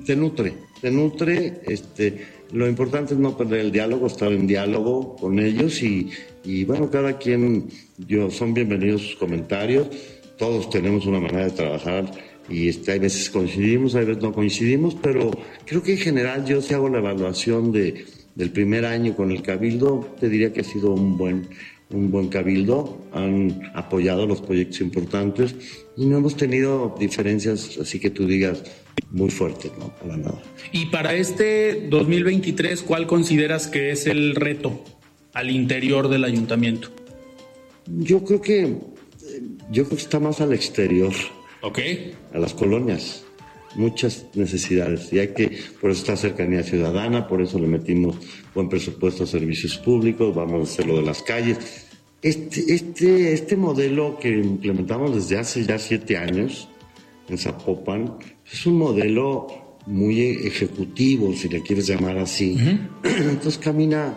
te nutre, te nutre. Este, lo importante es no perder el diálogo, estar en diálogo con ellos y, bueno, cada quien, yo, son bienvenidos sus comentarios. Todos tenemos una manera de trabajar y este, hay veces coincidimos, hay veces no coincidimos, pero creo que en general yo si hago la evaluación de, del primer año con el Cabildo, te diría que ha sido un buen, un buen Cabildo, han apoyado los proyectos importantes y no hemos tenido diferencias, así que tú digas, muy fuertes, ¿no? Para nada. Y para este 2023, ¿cuál consideras que es el reto al interior del ayuntamiento? Yo creo que, yo creo que está más al exterior Okay. A las colonias. Muchas necesidades. Y hay que, por eso está cercanía ciudadana, por eso le metimos buen presupuesto a servicios públicos, vamos a hacer lo de las calles. Este, este, este modelo que implementamos desde hace ya siete años en Zapopan es un modelo muy ejecutivo, si le quieres llamar así. Entonces camina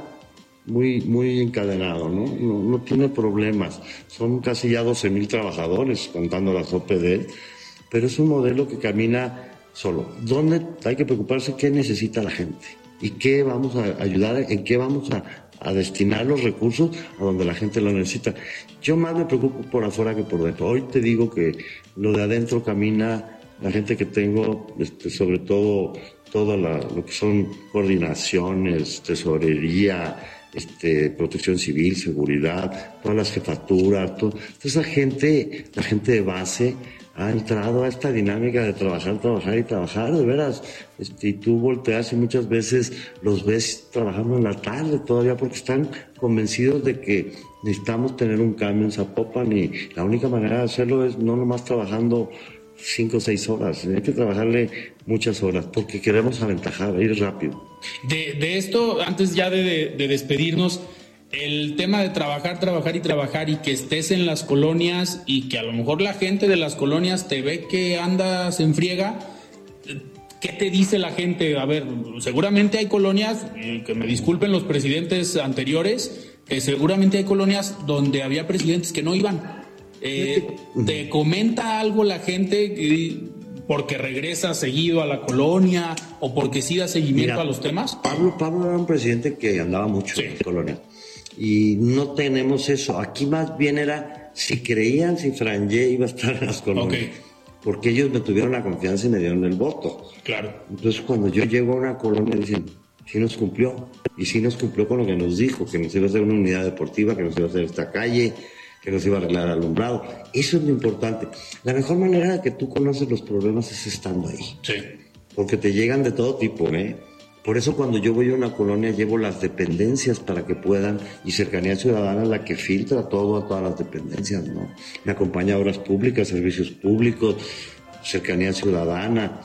muy, muy encadenado, ¿no? ¿no? tiene problemas. Son casi ya 12 mil trabajadores, contando las OPD, pero es un modelo que camina solo. ¿Dónde hay que preocuparse qué necesita la gente? ¿Y qué vamos a ayudar? ¿En qué vamos a, destinar los recursos a donde la gente lo necesita? Yo más me preocupo por afuera que por dentro. Hoy te digo que lo de adentro camina la gente que tengo, este, sobre todo todo lo que son coordinaciones, tesorería, este, protección civil, seguridad, todas las jefaturas, toda esa gente, la gente de base, ha entrado a esta dinámica de trabajar, trabajar y trabajar, de veras. Este, y tú volteas y muchas veces los ves trabajando en la tarde todavía porque están convencidos de que necesitamos tener un cambio en Zapopan y la única manera de hacerlo es no nomás trabajando cinco o seis horas, hay que trabajarle muchas horas porque queremos aventajar, ir rápido. De, esto, antes ya de, despedirnos, el tema de trabajar, trabajar y trabajar y que estés en las colonias y que a lo mejor la gente de las colonias te ve que andas en friega, ¿qué te dice la gente? A ver, seguramente hay colonias, que me disculpen los presidentes anteriores, que seguramente hay colonias donde había presidentes que no iban eh, ¿Te comenta algo la gente porque regresa seguido a la colonia o porque sí da seguimiento a los temas? Pablo, Pablo era un presidente que andaba mucho en la colonia y no tenemos eso. Aquí más bien era si creían si Franje iba a estar en las colonias. porque ellos me tuvieron la confianza y me dieron el voto. Claro. Entonces cuando yo llego a una colonia dicen, sí nos cumplió, y sí nos cumplió con lo que nos dijo, que nos iba a hacer una unidad deportiva, que nos iba a hacer esta calle, que nos iba a arreglar el alumbrado. Eso es lo importante. La mejor manera de que tú conoces los problemas es estando ahí. Sí. Porque te llegan de todo tipo, ¿eh? Por eso cuando yo voy a una colonia llevo las dependencias para que puedan, y Cercanía Ciudadana la que filtra todo a todas las dependencias, ¿no? Me acompaña Obras Públicas, Servicios Públicos, Cercanía Ciudadana,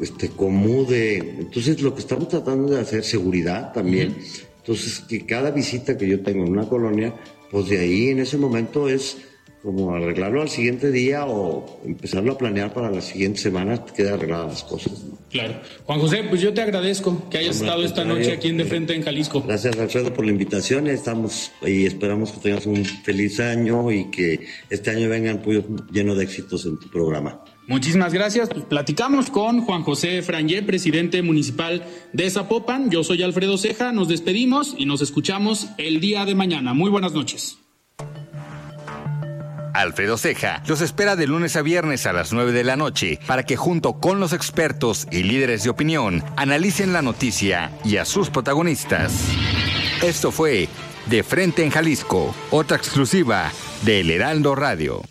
este, Comude. Entonces lo que estamos tratando de hacer, seguridad también. Entonces que cada visita que yo tengo en una colonia, pues de ahí en ese momento es como arreglarlo al siguiente día o empezarlo a planear para las siguientes semanas, queda arregladas las cosas. ¿no? Claro. Juan José, pues yo te agradezco que hayas Hombre, estado esta noche aquí en De Frente en Jalisco. Gracias Alfredo por la invitación, estamos y esperamos que tengas un feliz año y que este año vengan pues, lleno de éxitos en tu programa. Muchísimas gracias. Pues platicamos con Juan José Frangé, presidente municipal de Zapopan. Yo soy Alfredo Ceja. Nos despedimos y nos escuchamos el día de mañana. Muy buenas noches. Alfredo Ceja los espera de lunes a viernes a las 9 de la noche para que junto con los expertos y líderes de opinión analicen la noticia y a sus protagonistas. Esto fue De Frente en Jalisco, otra exclusiva de El Heraldo Radio.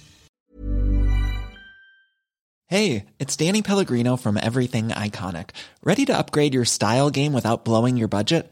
Hey, it's Danny Pellegrino from Everything Iconic. Ready to upgrade your style game without blowing your budget?